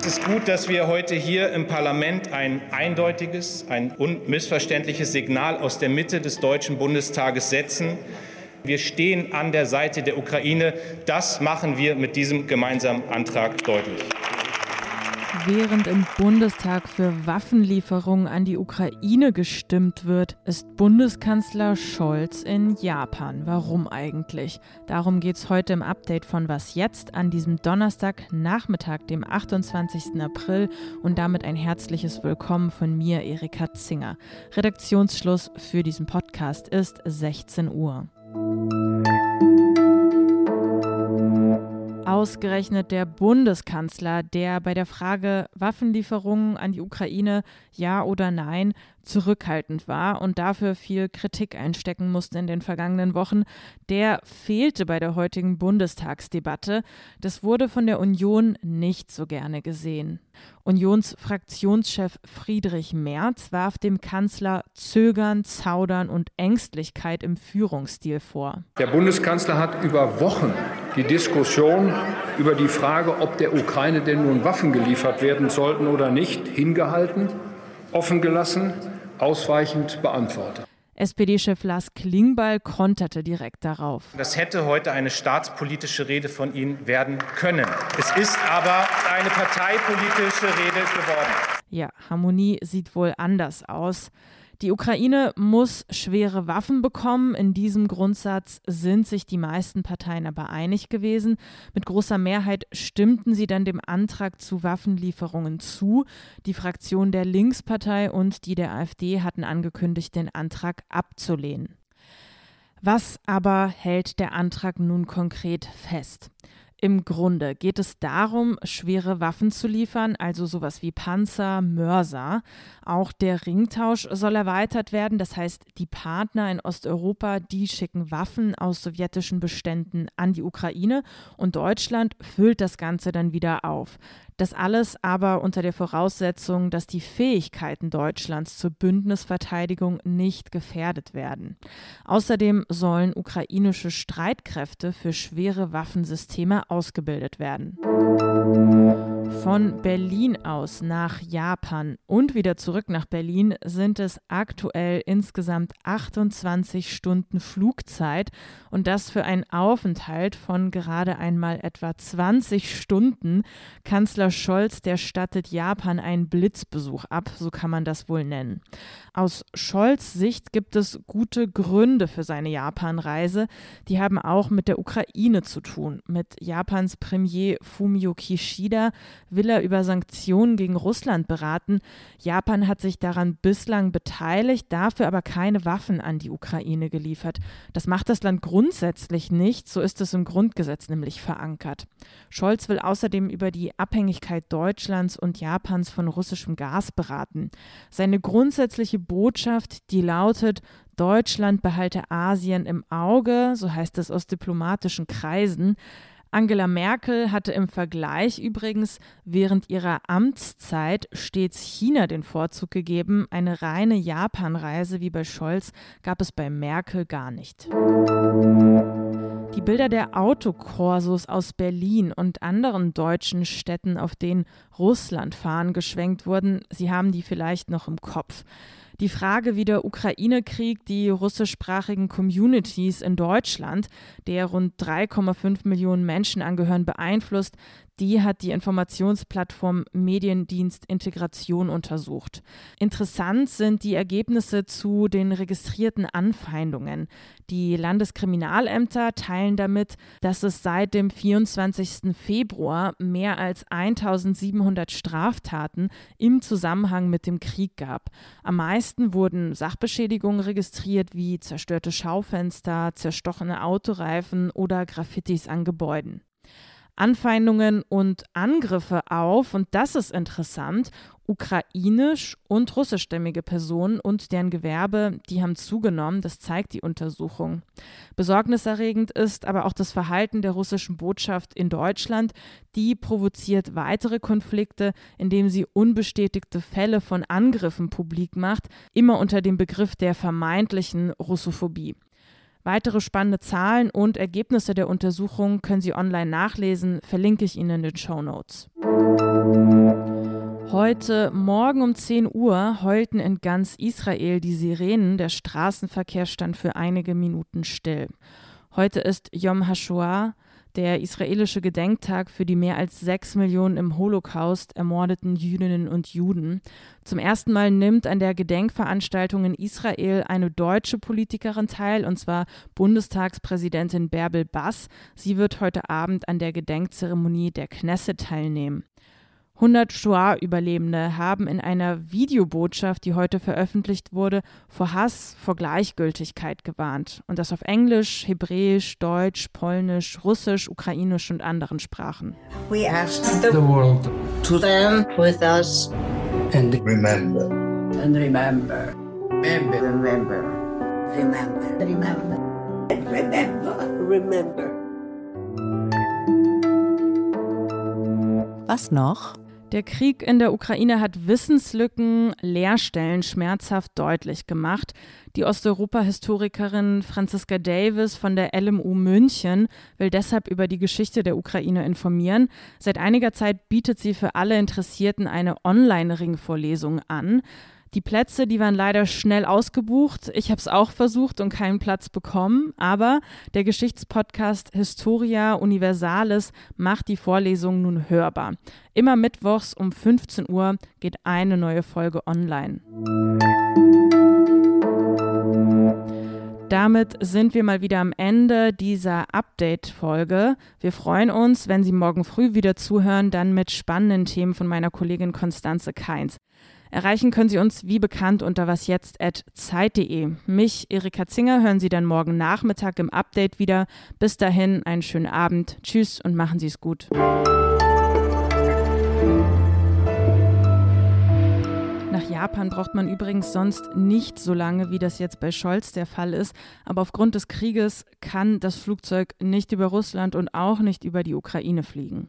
Es ist gut, dass wir heute hier im Parlament ein eindeutiges, ein unmissverständliches Signal aus der Mitte des Deutschen Bundestages setzen. Wir stehen an der Seite der Ukraine. Das machen wir mit diesem gemeinsamen Antrag deutlich. Während im Bundestag für Waffenlieferungen an die Ukraine gestimmt wird, ist Bundeskanzler Scholz in Japan. Warum eigentlich? Darum geht es heute im Update von Was jetzt an diesem Donnerstagnachmittag, dem 28. April und damit ein herzliches Willkommen von mir, Erika Zinger. Redaktionsschluss für diesen Podcast ist 16 Uhr. Ausgerechnet der Bundeskanzler, der bei der Frage Waffenlieferungen an die Ukraine ja oder nein zurückhaltend war und dafür viel Kritik einstecken musste in den vergangenen Wochen, der fehlte bei der heutigen Bundestagsdebatte. Das wurde von der Union nicht so gerne gesehen. Unionsfraktionschef Friedrich Merz warf dem Kanzler Zögern, Zaudern und Ängstlichkeit im Führungsstil vor. Der Bundeskanzler hat über Wochen die Diskussion über die Frage, ob der Ukraine denn nun Waffen geliefert werden sollten oder nicht, hingehalten, offen gelassen, ausweichend beantwortet. SPD-Chef Lars Klingbeil konterte direkt darauf. Das hätte heute eine staatspolitische Rede von Ihnen werden können. Es ist aber eine parteipolitische Rede geworden. Ja, Harmonie sieht wohl anders aus. Die Ukraine muss schwere Waffen bekommen. In diesem Grundsatz sind sich die meisten Parteien aber einig gewesen. Mit großer Mehrheit stimmten sie dann dem Antrag zu Waffenlieferungen zu. Die Fraktion der Linkspartei und die der AfD hatten angekündigt, den Antrag abzulehnen. Was aber hält der Antrag nun konkret fest? Im Grunde geht es darum, schwere Waffen zu liefern, also sowas wie Panzer, Mörser. Auch der Ringtausch soll erweitert werden. Das heißt, die Partner in Osteuropa, die schicken Waffen aus sowjetischen Beständen an die Ukraine und Deutschland füllt das Ganze dann wieder auf. Das alles aber unter der Voraussetzung, dass die Fähigkeiten Deutschlands zur Bündnisverteidigung nicht gefährdet werden. Außerdem sollen ukrainische Streitkräfte für schwere Waffensysteme ausgebildet werden. Von Berlin aus nach Japan und wieder zurück nach Berlin sind es aktuell insgesamt 28 Stunden Flugzeit und das für einen Aufenthalt von gerade einmal etwa 20 Stunden. Kanzler Scholz, der stattet Japan einen Blitzbesuch ab, so kann man das wohl nennen. Aus Scholz Sicht gibt es gute Gründe für seine Japanreise. Die haben auch mit der Ukraine zu tun. Mit Japans Premier Fumio Kishida will er über Sanktionen gegen Russland beraten. Japan hat sich daran bislang beteiligt, dafür aber keine Waffen an die Ukraine geliefert. Das macht das Land grundsätzlich nicht, so ist es im Grundgesetz nämlich verankert. Scholz will außerdem über die Abhängigkeit Deutschlands und Japans von russischem Gas beraten. Seine grundsätzliche Botschaft, die lautet, Deutschland behalte Asien im Auge, so heißt es aus diplomatischen Kreisen. Angela Merkel hatte im Vergleich übrigens während ihrer Amtszeit stets China den Vorzug gegeben. Eine reine Japanreise wie bei Scholz gab es bei Merkel gar nicht. Die Bilder der Autokorsos aus Berlin und anderen deutschen Städten, auf denen Russlandfahnen geschwenkt wurden, Sie haben die vielleicht noch im Kopf. Die Frage, wie der Ukraine-Krieg die russischsprachigen Communities in Deutschland, der rund 3,5 Millionen Menschen angehören, beeinflusst, die hat die Informationsplattform Mediendienst Integration untersucht. Interessant sind die Ergebnisse zu den registrierten Anfeindungen. Die Landeskriminalämter teilen damit, dass es seit dem 24. Februar mehr als 1700 Straftaten im Zusammenhang mit dem Krieg gab. Am meisten wurden Sachbeschädigungen registriert wie zerstörte Schaufenster, zerstochene Autoreifen oder Graffitis an Gebäuden. Anfeindungen und Angriffe auf, und das ist interessant, ukrainisch und russischstämmige Personen und deren Gewerbe, die haben zugenommen, das zeigt die Untersuchung. Besorgniserregend ist aber auch das Verhalten der russischen Botschaft in Deutschland, die provoziert weitere Konflikte, indem sie unbestätigte Fälle von Angriffen publik macht, immer unter dem Begriff der vermeintlichen Russophobie. Weitere spannende Zahlen und Ergebnisse der Untersuchung können Sie online nachlesen, verlinke ich Ihnen in den Show Notes. Heute Morgen um 10 Uhr heulten in ganz Israel die Sirenen. Der Straßenverkehr stand für einige Minuten still. Heute ist Yom HaShoah, der israelische Gedenktag für die mehr als sechs Millionen im Holocaust ermordeten Jüdinnen und Juden. Zum ersten Mal nimmt an der Gedenkveranstaltung in Israel eine deutsche Politikerin teil, und zwar Bundestagspräsidentin Bärbel Bass. Sie wird heute Abend an der Gedenkzeremonie der Knesset teilnehmen. 100 Shoah-Überlebende haben in einer Videobotschaft, die heute veröffentlicht wurde, vor Hass, vor Gleichgültigkeit gewarnt. Und das auf Englisch, Hebräisch, Deutsch, Polnisch, Russisch, Ukrainisch und anderen Sprachen. We ask the world to stand with us and remember. and remember. Remember. Remember. Remember. Remember. Remember. Remember. Was noch? Der Krieg in der Ukraine hat Wissenslücken, Leerstellen schmerzhaft deutlich gemacht. Die Osteuropa-Historikerin Franziska Davis von der LMU München will deshalb über die Geschichte der Ukraine informieren. Seit einiger Zeit bietet sie für alle Interessierten eine Online-Ringvorlesung an. Die Plätze, die waren leider schnell ausgebucht. Ich habe es auch versucht und keinen Platz bekommen. Aber der Geschichtspodcast Historia Universalis macht die Vorlesung nun hörbar. Immer mittwochs um 15 Uhr geht eine neue Folge online. Damit sind wir mal wieder am Ende dieser Update-Folge. Wir freuen uns, wenn Sie morgen früh wieder zuhören, dann mit spannenden Themen von meiner Kollegin Konstanze Keins. Erreichen können Sie uns wie bekannt unter wasjetzt.zeit.de. Mich, Erika Zinger, hören Sie dann morgen Nachmittag im Update wieder. Bis dahin einen schönen Abend. Tschüss und machen Sie es gut. Japan braucht man übrigens sonst nicht so lange, wie das jetzt bei Scholz der Fall ist. Aber aufgrund des Krieges kann das Flugzeug nicht über Russland und auch nicht über die Ukraine fliegen.